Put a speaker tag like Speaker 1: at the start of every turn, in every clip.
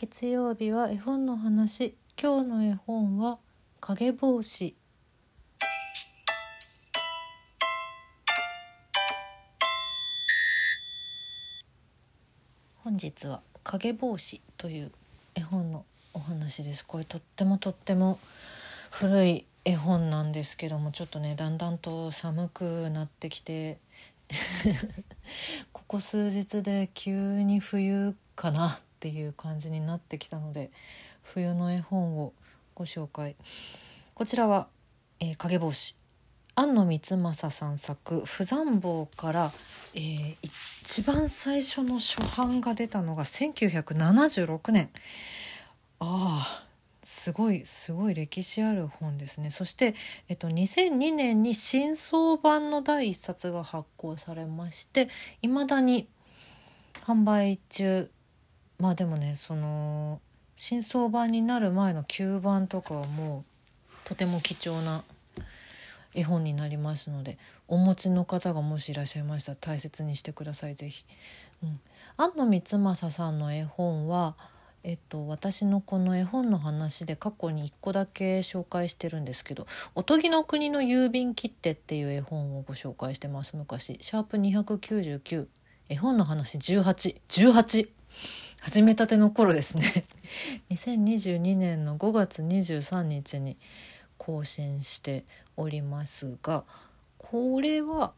Speaker 1: 月曜日は絵本の話。今日の絵本は影帽子。本日は影帽子という絵本のお話です。これとってもとっても古い絵本なんですけどもちょっとねだんだんと寒くなってきて ここ数日で急に冬かな。っていう感じになってきたので冬の絵本をご紹介。こちらは、えー、影帽子。庵野光政さん作「不残坊」から、えー、一番最初の初版が出たのが1976年。ああすごいすごい歴史ある本ですね。そして、えっと、2002年に新装版の第1冊が発行されましていまだに販売中。まあでもねその新装版になる前の9番とかはもうとても貴重な絵本になりますのでお持ちの方がもしいらっしゃいましたら大切にしてください是非。うん、安野光政さんの絵本はえっと、私のこの絵本の話で過去に1個だけ紹介してるんですけど「おとぎの国の郵便切手」っていう絵本をご紹介してます。昔シャープ299絵本の話1818始めたての頃ですね 2022年の5月23日に更新しておりますがこれは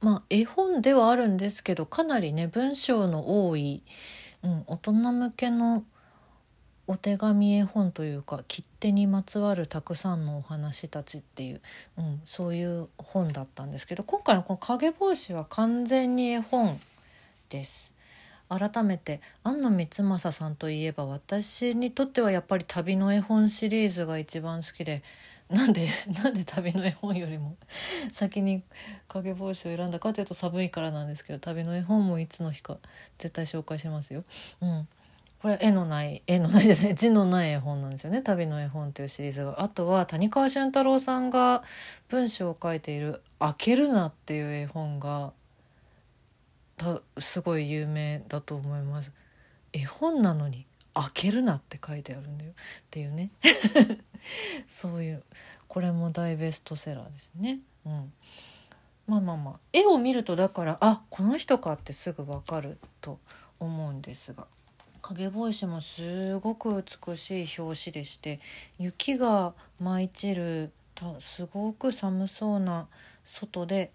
Speaker 1: まあ絵本ではあるんですけどかなりね文章の多いうん、大人向けのお手紙絵本というか切手にまつわるたくさんのお話たちっていう、うん、そういう本だったんですけど今回のこの「影帽子」は完全に絵本です。改めて庵野光政さんといえば私にとってはやっぱり旅の絵本シリーズが一番好きでなんで なんで旅の絵本よりも 先に影帽子を選んだかというと寒いからなんですけど旅の絵本もいつの日か絶対紹介しますよ。うん、これ絵のない絵のないじゃない字のない絵本なんですよね「旅の絵本」というシリーズが。あとは谷川俊太郎さんが文章を書いている「開けるな」っていう絵本がたすごい有名だと思います。絵本なのに開けるなって書いてあるんだよ。っていうね。そういうこれも大ベストセラーですね。うん、まあまあまあ。絵を見るとだからあこの人かってすぐ分かると思うんですが。影帽子もすごく美しい表紙でして雪が舞い散るすごく寒そうな外で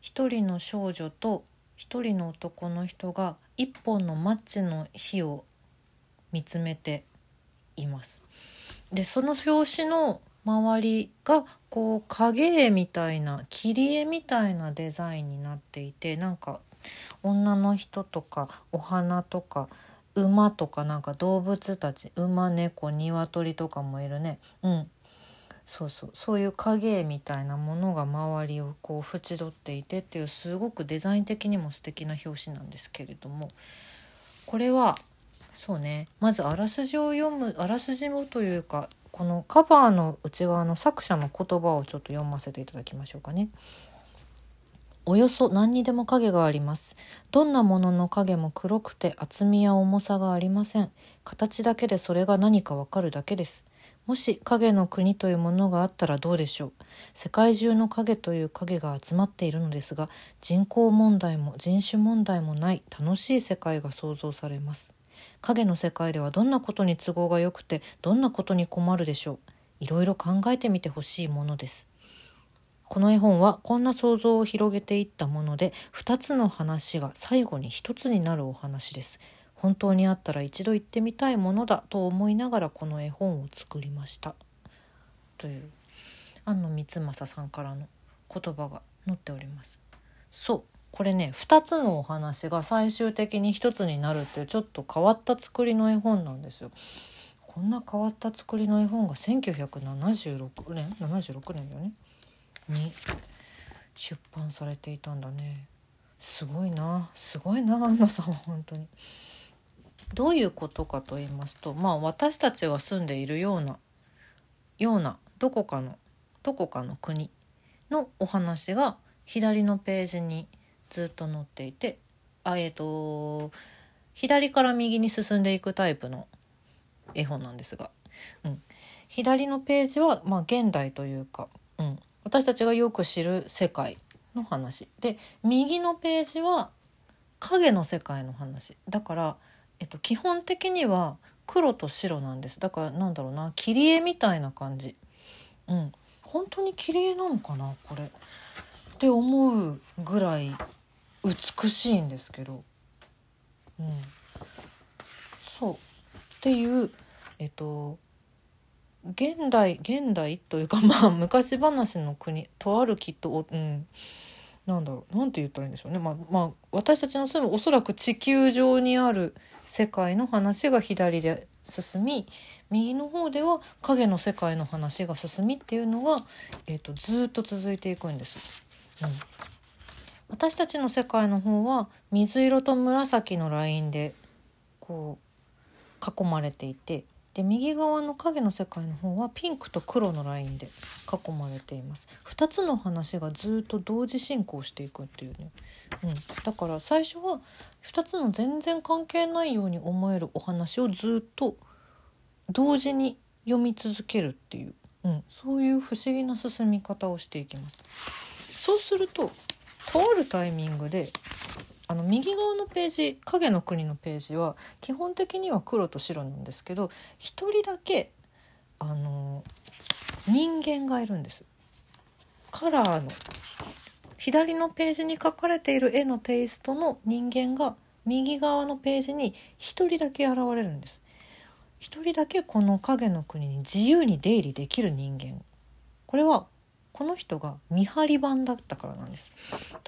Speaker 1: 一人の少女と一人の男の人が一本のマッチの火を見つめています。でその表紙の周りがこう影絵みたいな切り絵みたいなデザインになっていてなんか女の人とかお花とか馬とかなんか動物たち馬猫鶏とかもいるねうんそうそうそういう影みたいなものが周りをこう縁取っていてっていうすごくデザイン的にも素敵な表紙なんですけれどもこれはそうねまずあらすじを読むあらすじをというかこのカバーの内側の作者の言葉をちょっと読ませていただきましょうかね。およそ何にでも影があります。どんなものの影も黒くて厚みや重さがありません。形だけでそれが何かわかるだけです。もし影の国というものがあったらどうでしょう？世界中の影という影が集まっているのですが、人口問題も人種問題もない楽しい世界が想像されます。影の世界ではどんなことに都合が良くてどんなことに困るでしょう？いろいろ考えてみてほしいものですこの絵本はこんな想像を広げていったもので2つの話が最後に1つになるお話です本当にあったら一度行ってみたいものだと思いながらこの絵本を作りました。という庵野光政さんからの言葉が載っております。そう。これね2つのお話が最終的に1つになるっていうちょっと変わった作りの絵本なんですよ。こんな変わった作りの絵本が1976年？76年だよね？に出版されていたんだね。すごいな。すごいなアンナさん。は本当に。どういうことかと言いますとまあ私たちが住んでいるようなようなどこかのどこかの国のお話が左のページにずっと載っていてあえっ、ー、と左から右に進んでいくタイプの絵本なんですが、うん、左のページは、まあ、現代というか、うん、私たちがよく知る世界の話。で右のページは影の世界の話。だから、えっと、基本的には黒と白なんです。だからなんだろうな。切り絵みたいな感じ。うん。本当に切り絵なのかなこれ。って思うぐらい美しいんですけど。うん。そう。っていうえっと現代現代というかまあ昔話の国とあるきっと、うん、なんだろうなんて言ったらいいんでしょうね、まあ、まあ私たちの住むおそらく地球上にある世界の話が左で進み右の方では影の世界の話が進みっていうのが、えーと、ずっと続いていくんです。うん、私たちの世界の方は水色と紫のラインでこう囲まれていてで右側の影の世界の方はピンクと黒のラインで囲まれています。2つの話がずっと同時進行していくっていうね、うん、だから最初は2つの全然関係ないように思えるお話をずっと同時に読み続けるっていう、うん、そういう不思議な進み方をしていきます。そうするととあるタイミングであの右側のページ影の国のページは基本的には黒と白なんですけど一人だけあの人間がいるんです。カラーの左のページに描かれている絵のテイストの人間が右側のページに一人だけ現れるんです。一人だけこの影の国に自由に出入りできる人間。これはこの人が見張り番だったからなんです。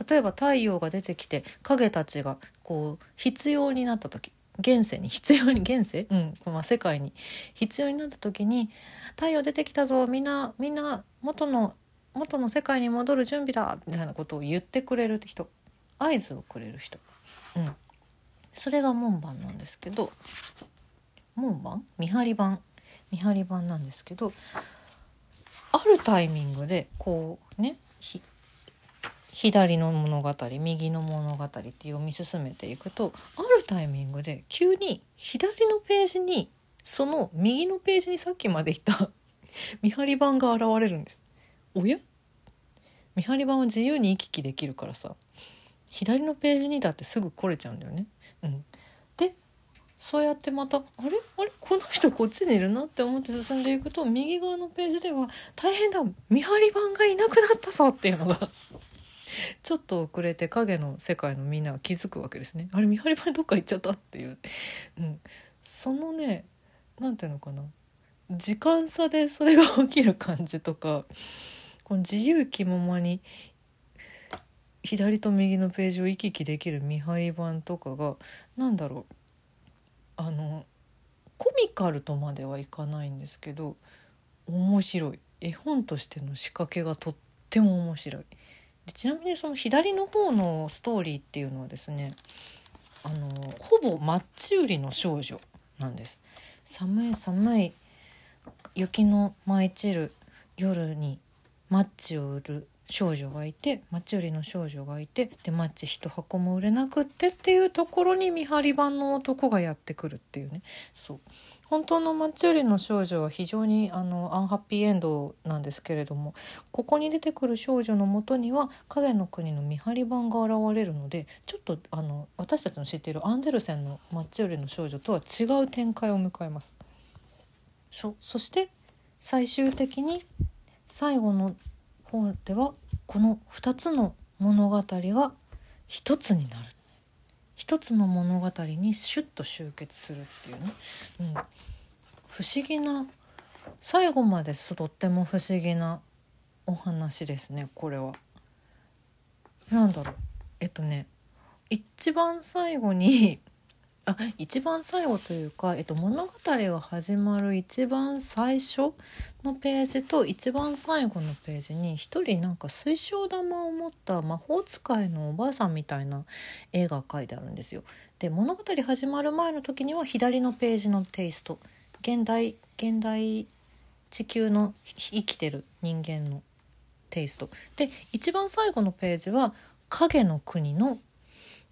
Speaker 1: 例えば太陽が出てきて影たちがこう必要になった時現世に必要に現世、うんまあ、世界に。必要になった時に「太陽出てきたぞみんなみんな元の元の世界に戻る準備だ」みたいなことを言ってくれる人。合図をくれる人、うん、それが門番なんですけど門番？見張り番。見張り番なんですけどあるタイミングでこうね左の物語右の物語って読み進めていくとあるタイミングで急に左のページにその右のページにさっきまでいた 見張り板が現れるんです。おや？見張り板は自由に行き来できるからさ左のページにだってすぐ来れちゃうんだよね。うん、そうやってまたあれ？あれ？この人こっちにいるなって思って進んでいくと右側のページでは「大変だ。見張り番がいなくなったぞ」っていうのが ちょっと遅れて影の世界のみんなが気づくわけですね。あれ見張り番どっか行っちゃったっていう、うん、そのね何ていうのかな。時間差でそれが起きる感じとかこの自由気ままに左と右のページを行き来できる見張り板とかが何だろう。あのコミカルとまではいかないんですけど面白い。絵本としての仕掛けがとっても面白い。でちなみにその左の方のストーリーっていうのはですねあのほぼマッチ売りの少女なんです。寒い寒い雪の舞い散る夜にマッチを売る少女がいてマッチ売りの少女がいてでマッチ一箱も売れなくってっていうところに見張り番の男がやってくるっていうね。そう。本当のマッチ売りの少女は非常にあのアンハッピーエンドなんですけれどもここに出てくる少女のもとには影の国の見張り番が現れるのでちょっとあの私たちの知っているアンデルセンのマッチ売りの少女とは違う展開を迎えます。そそして最終的に最後の方ではこの2つの物語が一つになる。一つの物語にシュッと集結するっていうね、うん、不思議な最後まですとっても不思議なお話ですねこれは。なんだろう。えっとね一番最後にあ一番最後というか、えっと、物語が始まる一番最初のページと一番最後のページに一人なんか水晶玉を持った魔法使いのおばあさんみたいな絵が描いてあるんですよ。で物語始まる前の時には左のページのテイスト。現代現代地球の生きてる人間のテイスト。で一番最後のページは影の国の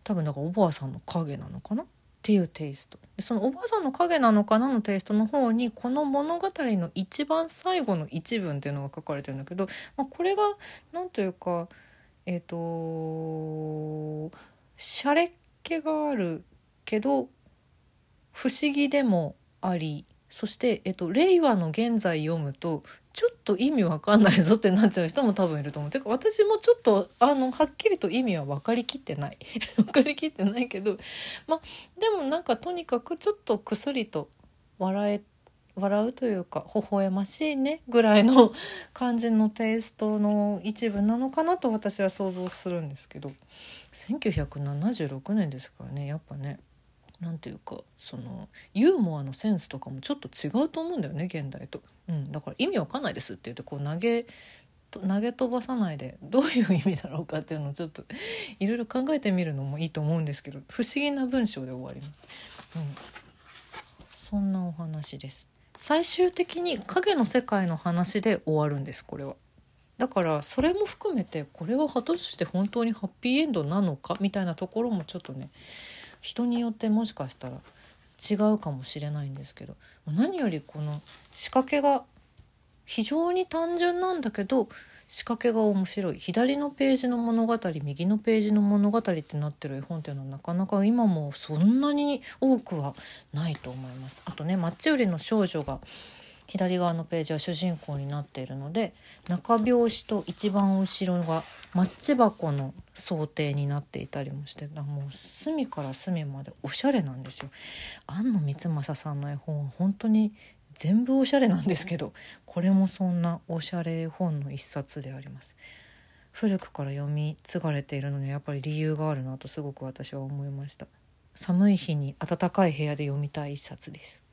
Speaker 1: 多分だからおばあさんの影なのかな？っていうテイスト。でそのおばあさんの影なのかなのテイストの方にこの物語の一番最後の一文っていうのが書かれてるんだけど、まあ、これが何というかえっ、ー、としゃれっ気があるけど不思議でもありそして、えっと、令和の現在読むとちょっと意味わかんないぞってなっちゃう人も多分いると思う。てか私もちょっとあのはっきりと意味は分かりきってない。分かりきってないけどまでもなんかとにかくちょっとくすりと笑え笑うというか微笑ましいねぐらいの感じのテイストの一部なのかなと私は想像するんですけど。1976年ですからねやっぱね。何ていうかそのユーモアのセンスとかもちょっと違うと思うんだよね現代と、うん、だから意味わかんないですって言ってこう投げ投げ飛ばさないでどういう意味だろうかっていうのをちょっといろいろ考えてみるのもいいと思うんですけど不思議な文章で終わります、うん、そんなお話です。最終的に影の世界の話で終わるんですこれは。だからそれも含めてこれは果たして本当にハッピーエンドなのかみたいなところもちょっとね人によってもしかしたら違うかもしれないんですけど何よりこの仕掛けが非常に単純なんだけど仕掛けが面白い左のページの物語右のページの物語ってなってる絵本っていうのはなかなか今もそんなに多くはないと思います。あとねマッチ売りの少女が左側のページは主人公になっているので中表紙と一番後ろがマッチ箱の想定になっていたりもしてもう隅から隅までおしゃれなんですよ。庵野光政さんの絵本は本当に全部おしゃれなんですけどこれもそんなおしゃれ絵本の一冊であります。古くから読み継がれているのにやっぱり理由があるなとすごく私は思いました。寒い日に暖かい部屋で読みたい一冊です。